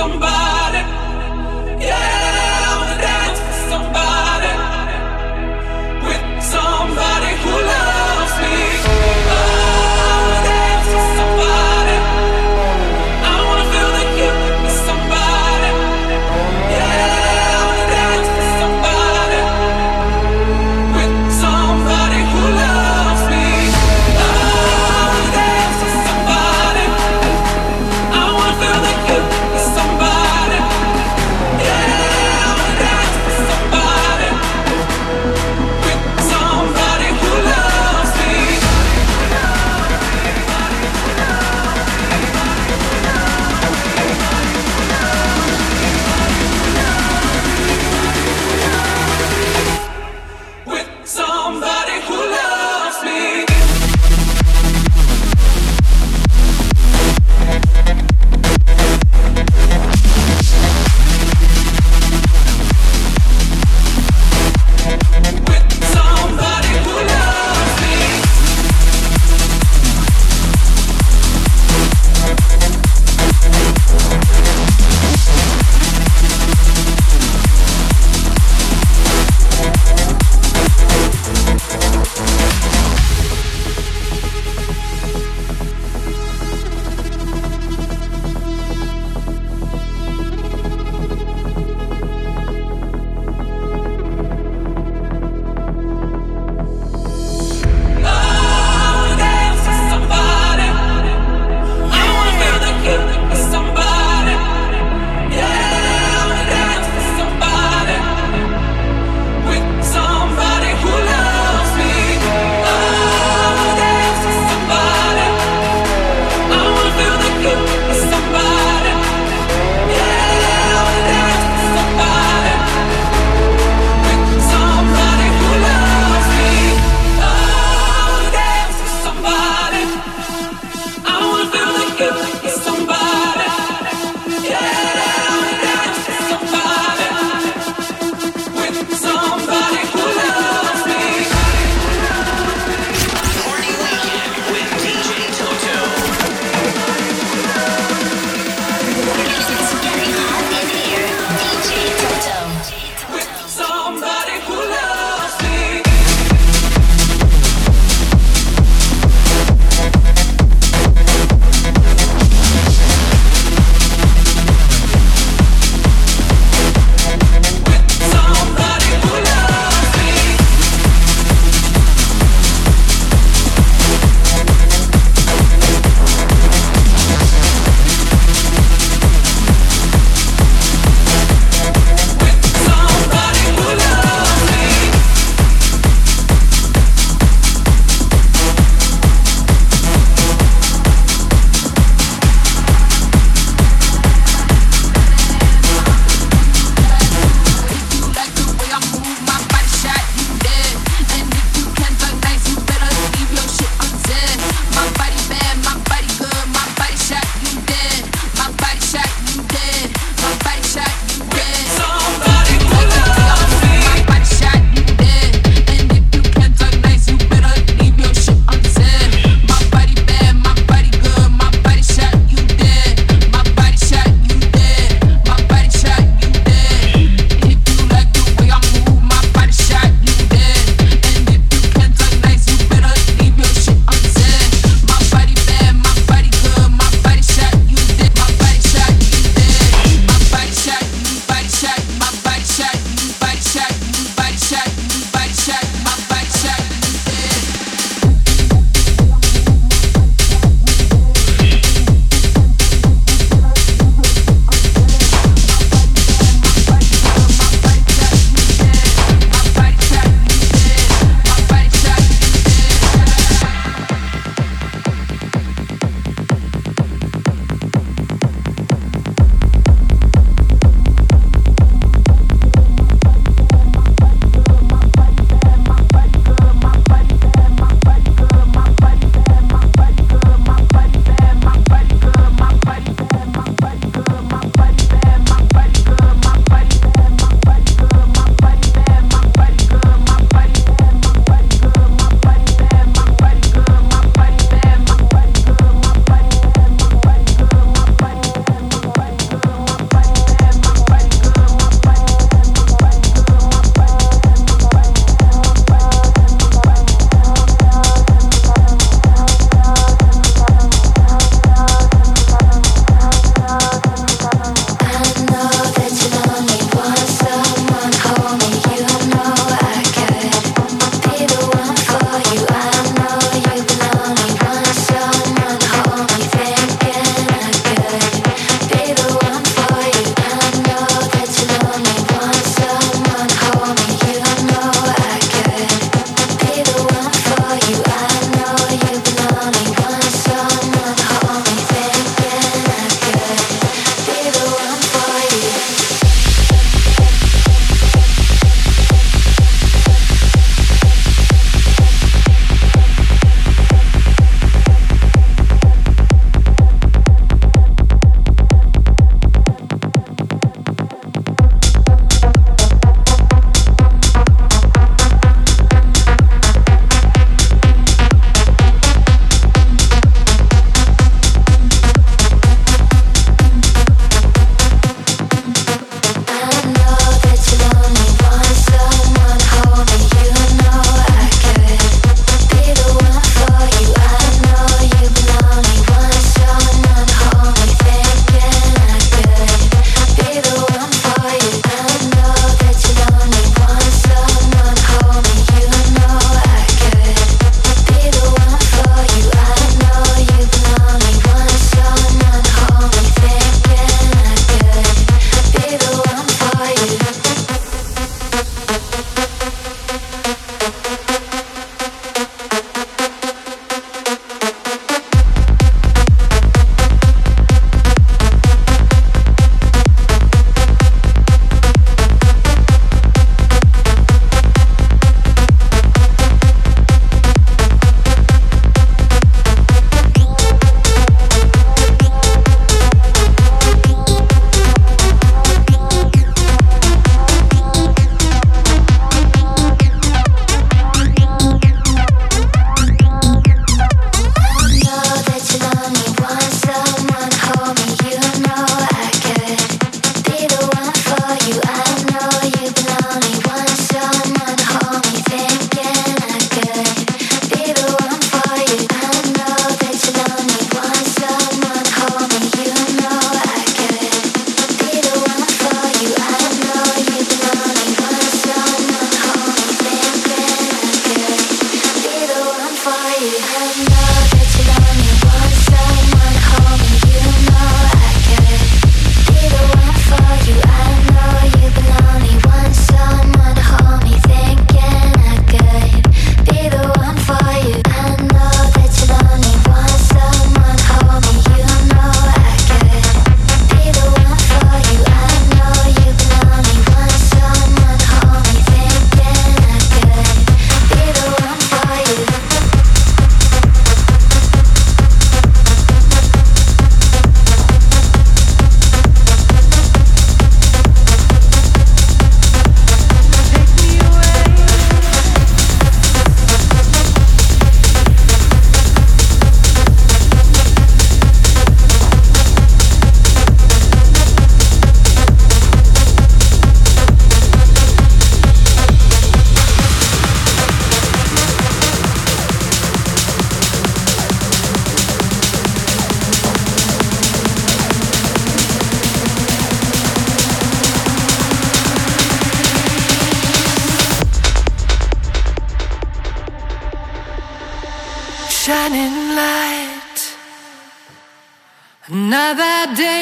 somebody.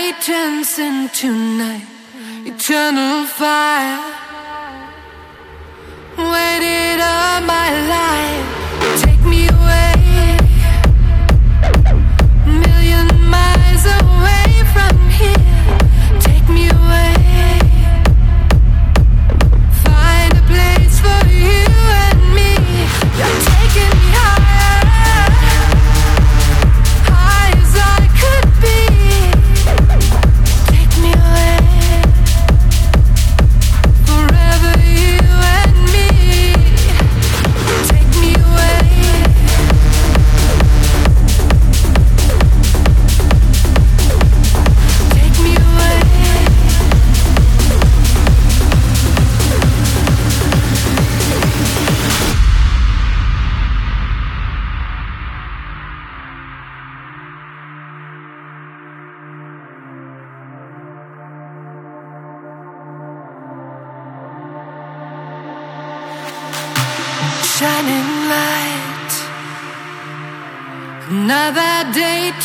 night turns into night, eternal fire. Waited all my life.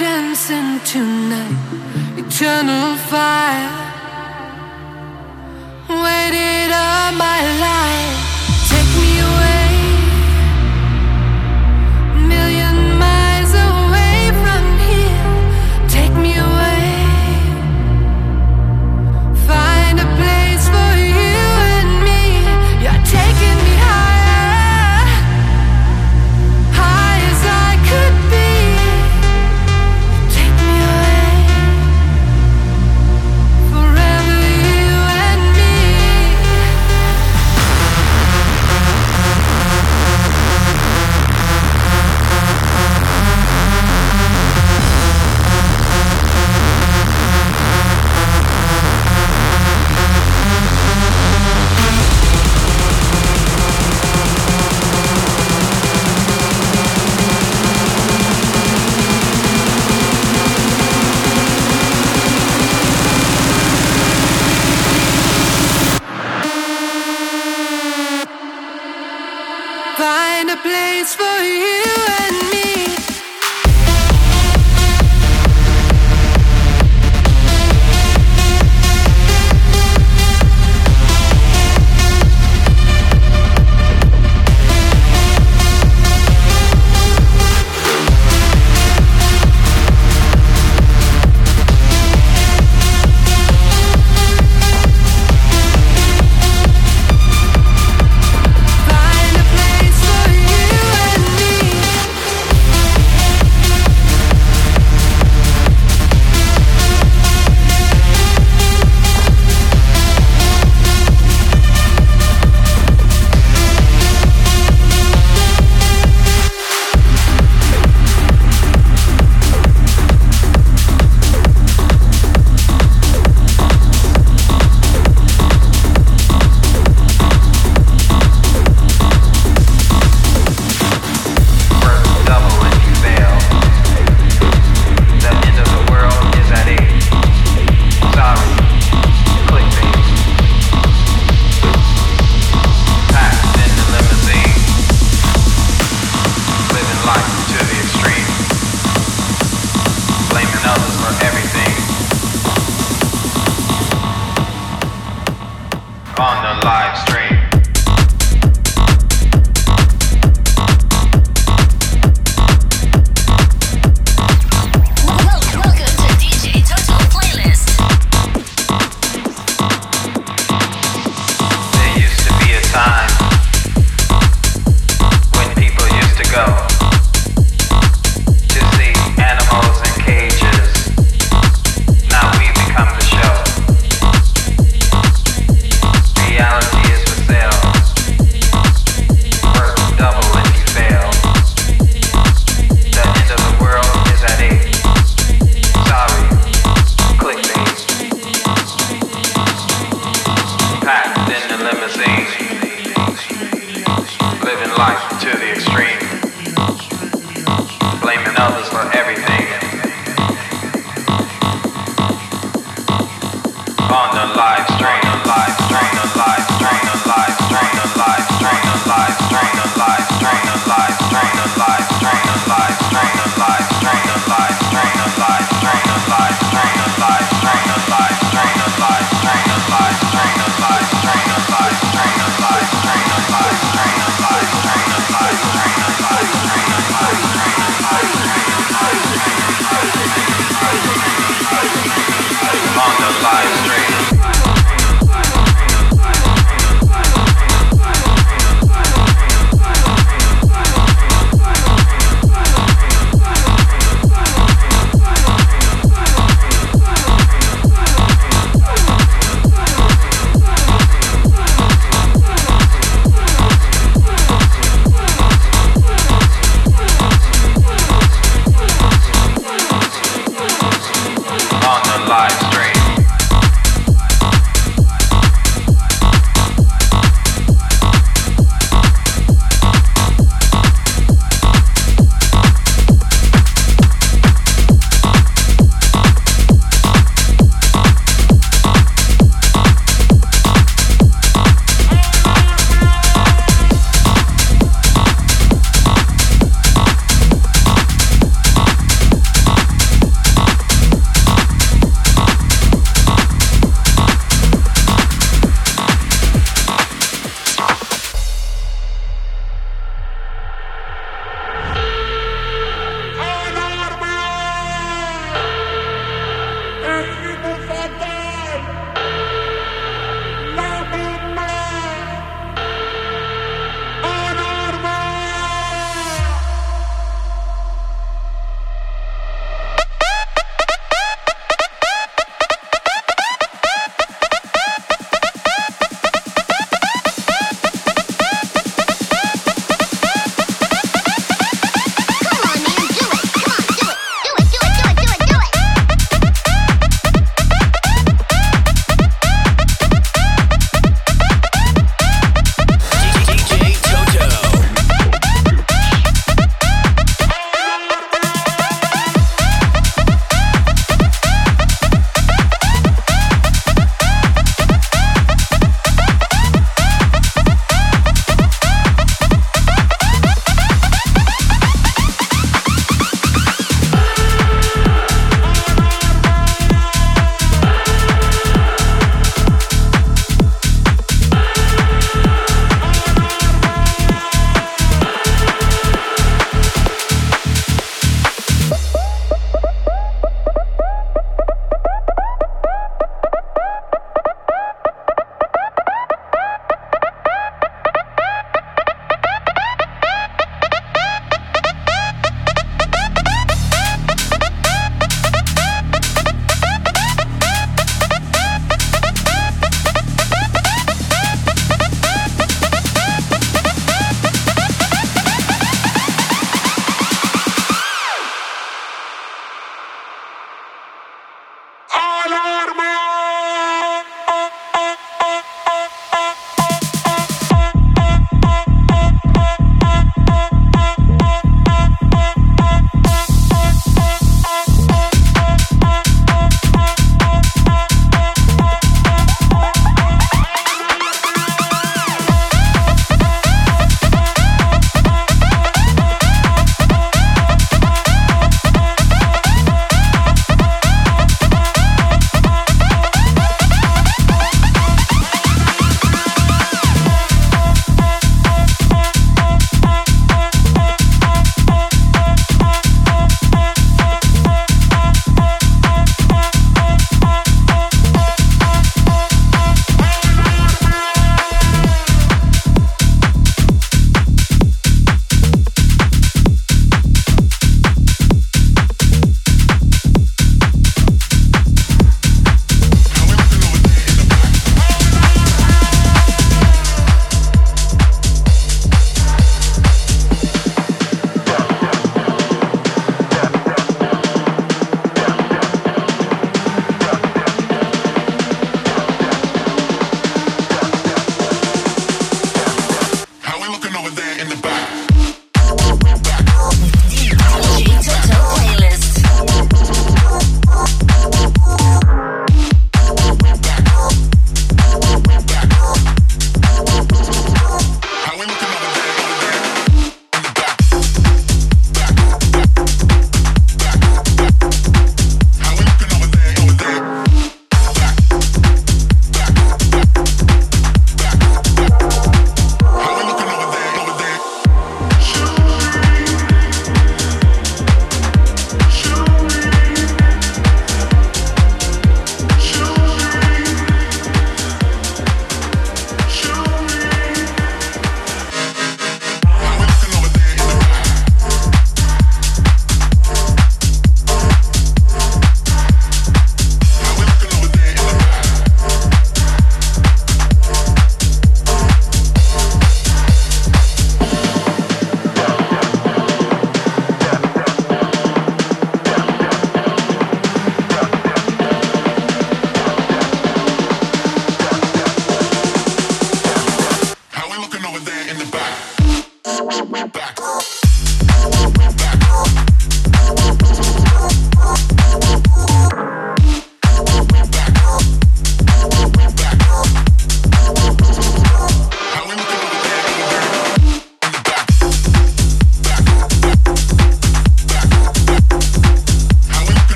chance tonight, eternal fire.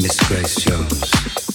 Miss Grace Jones.